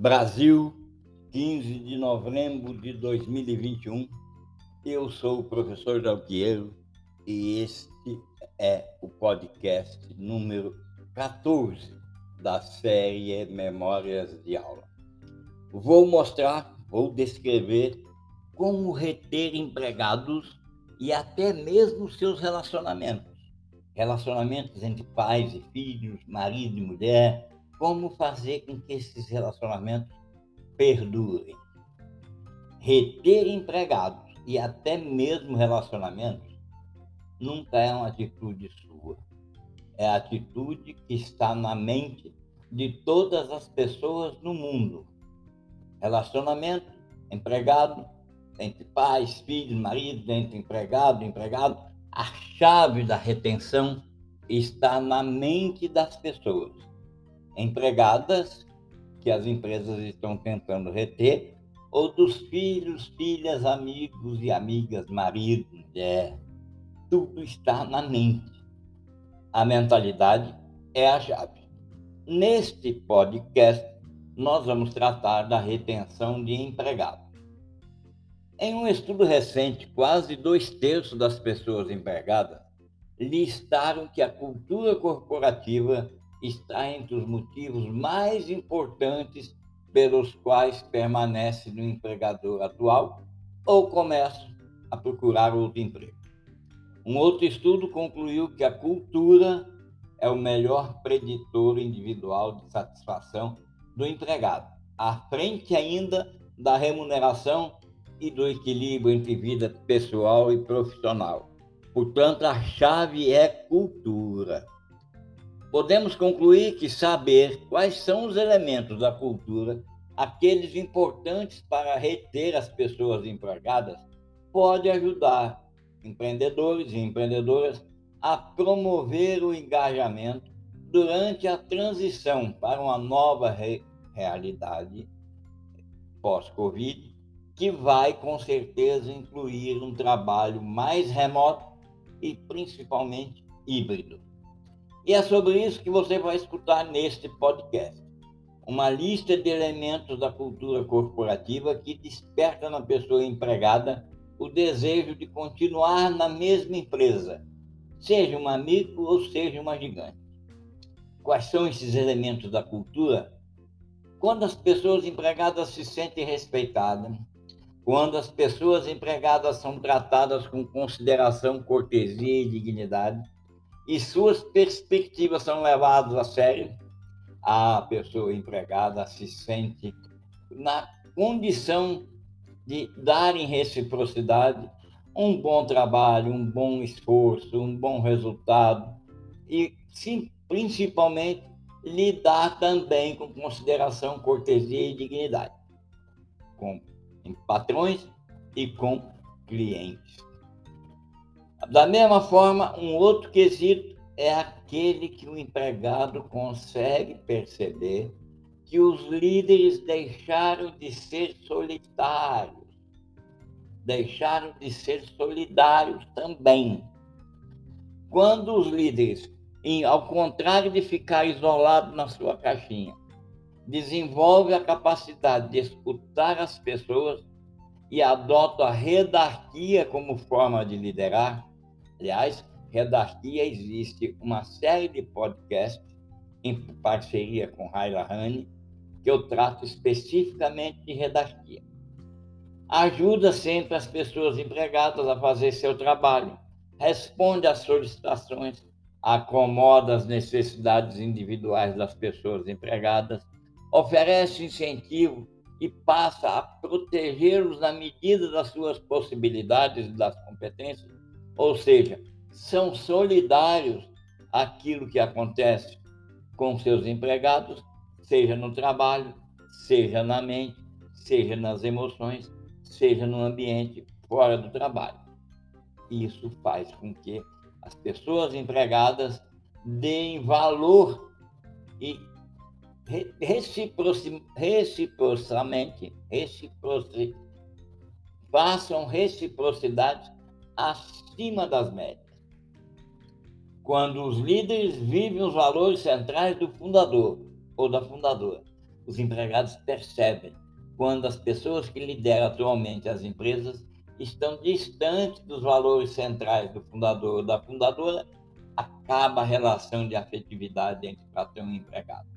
Brasil, 15 de novembro de 2021. Eu sou o professor Dalpiero e este é o podcast número 14 da série Memórias de Aula. Vou mostrar, vou descrever como reter empregados e até mesmo seus relacionamentos. Relacionamentos entre pais e filhos, marido e mulher, como fazer com que esses relacionamentos perdurem. Reter empregados e até mesmo relacionamentos nunca é uma atitude sua. É a atitude que está na mente de todas as pessoas no mundo. Relacionamento, empregado, entre pais, filhos, marido, entre empregado empregado, a chave da retenção está na mente das pessoas empregadas que as empresas estão tentando reter, ou dos filhos, filhas, amigos e amigas, marido, mulher. Tudo está na mente. A mentalidade é a chave. Neste podcast, nós vamos tratar da retenção de empregados. Em um estudo recente, quase dois terços das pessoas empregadas listaram que a cultura corporativa está entre os motivos mais importantes pelos quais permanece no empregador atual ou começa a procurar outro emprego. Um outro estudo concluiu que a cultura é o melhor preditor individual de satisfação do empregado, à frente ainda da remuneração e do equilíbrio entre vida pessoal e profissional. Portanto, a chave é cultura podemos concluir que saber quais são os elementos da cultura, aqueles importantes para reter as pessoas empregadas, pode ajudar empreendedores e empreendedoras a promover o engajamento durante a transição para uma nova re realidade pós-Covid, que vai com certeza incluir um trabalho mais remoto e principalmente híbrido. E é sobre isso que você vai escutar neste podcast. Uma lista de elementos da cultura corporativa que desperta na pessoa empregada o desejo de continuar na mesma empresa, seja uma micro ou seja uma gigante. Quais são esses elementos da cultura? Quando as pessoas empregadas se sentem respeitadas, quando as pessoas empregadas são tratadas com consideração, cortesia e dignidade, e suas perspectivas são levadas a sério, a pessoa empregada se sente na condição de dar em reciprocidade um bom trabalho, um bom esforço, um bom resultado e, sim, principalmente, lidar também com consideração, cortesia e dignidade com patrões e com clientes. Da mesma forma, um outro quesito é aquele que o empregado consegue perceber que os líderes deixaram de ser solitários, deixaram de ser solidários também. Quando os líderes, ao contrário de ficar isolado na sua caixinha, desenvolvem a capacidade de escutar as pessoas e adotam a redarquia como forma de liderar, Aliás, Redarquia existe uma série de podcasts em parceria com Raila Rani, que eu trato especificamente de redarquia. Ajuda sempre as pessoas empregadas a fazer seu trabalho, responde às solicitações, acomoda as necessidades individuais das pessoas empregadas, oferece incentivo e passa a protegê-los na medida das suas possibilidades e das competências ou seja, são solidários àquilo que acontece com seus empregados, seja no trabalho, seja na mente, seja nas emoções, seja no ambiente fora do trabalho. Isso faz com que as pessoas empregadas deem valor e reciprocamente, reciproci, façam reciprocidade acima das médias. Quando os líderes vivem os valores centrais do fundador ou da fundadora, os empregados percebem quando as pessoas que lideram atualmente as empresas estão distantes dos valores centrais do fundador ou da fundadora, acaba a relação de afetividade entre patrão e empregado.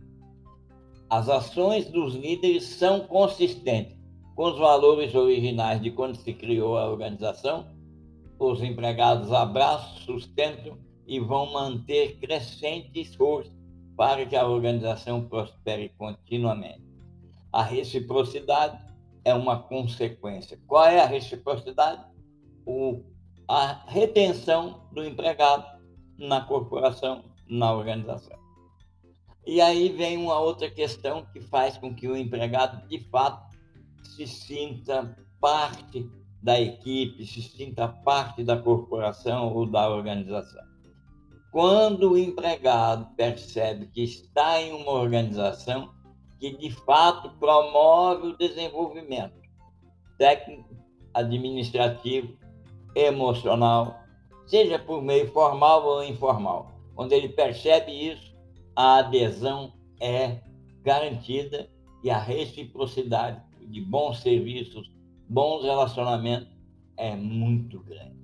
As ações dos líderes são consistentes com os valores originais de quando se criou a organização. Os empregados abraçam, sustentam e vão manter crescente esforço para que a organização prospere continuamente. A reciprocidade é uma consequência. Qual é a reciprocidade? O, a retenção do empregado na corporação, na organização. E aí vem uma outra questão que faz com que o empregado, de fato, se sinta parte da equipe, se sinta parte da corporação ou da organização. Quando o empregado percebe que está em uma organização que de fato promove o desenvolvimento técnico, administrativo, emocional, seja por meio formal ou informal. Quando ele percebe isso, a adesão é garantida e a reciprocidade de bons serviços, bons relacionamentos é muito grande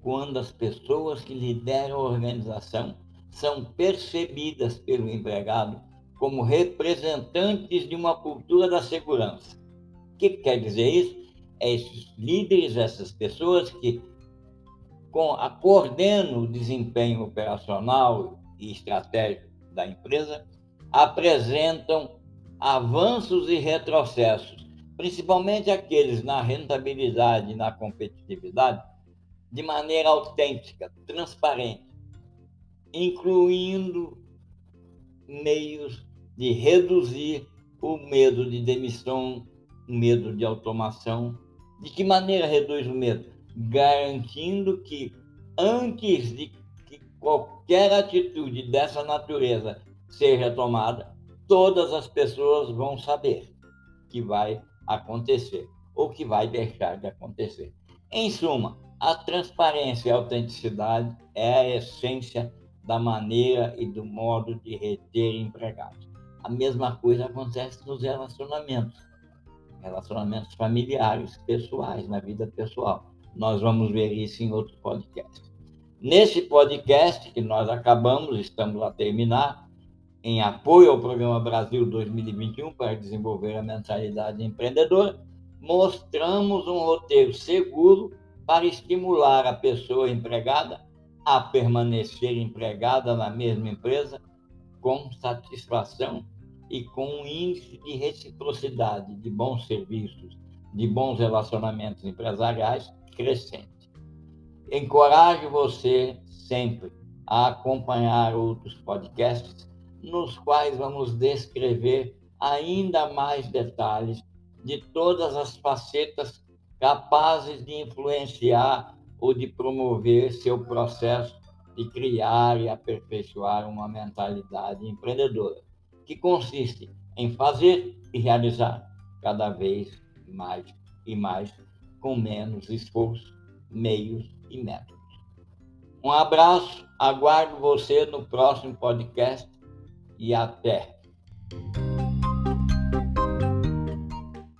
quando as pessoas que lideram a organização são percebidas pelo empregado como representantes de uma cultura da segurança. O que quer dizer isso? É esses líderes, essas pessoas que com, coordenam o desempenho operacional e estratégico da empresa, apresentam avanços e retrocessos, principalmente aqueles na rentabilidade e na competitividade, de maneira autêntica, transparente, incluindo meios de reduzir o medo de demissão, o medo de automação. De que maneira reduz o medo? Garantindo que antes de que qualquer atitude dessa natureza seja tomada, todas as pessoas vão saber que vai acontecer ou que vai deixar de acontecer. Em suma, a transparência e a autenticidade é a essência da maneira e do modo de reter empregados. A mesma coisa acontece nos relacionamentos, relacionamentos familiares, pessoais, na vida pessoal. Nós vamos ver isso em outro podcast. Nesse podcast que nós acabamos, estamos a terminar, em apoio ao Programa Brasil 2021 para desenvolver a mentalidade empreendedora, mostramos um roteiro seguro para estimular a pessoa empregada a permanecer empregada na mesma empresa com satisfação e com um índice de reciprocidade de bons serviços, de bons relacionamentos empresariais crescente. Encorajo você sempre a acompanhar outros podcasts nos quais vamos descrever ainda mais detalhes de todas as facetas capazes de influenciar ou de promover seu processo de criar e aperfeiçoar uma mentalidade empreendedora, que consiste em fazer e realizar cada vez mais e mais com menos esforço, meios e métodos. Um abraço, aguardo você no próximo podcast e até!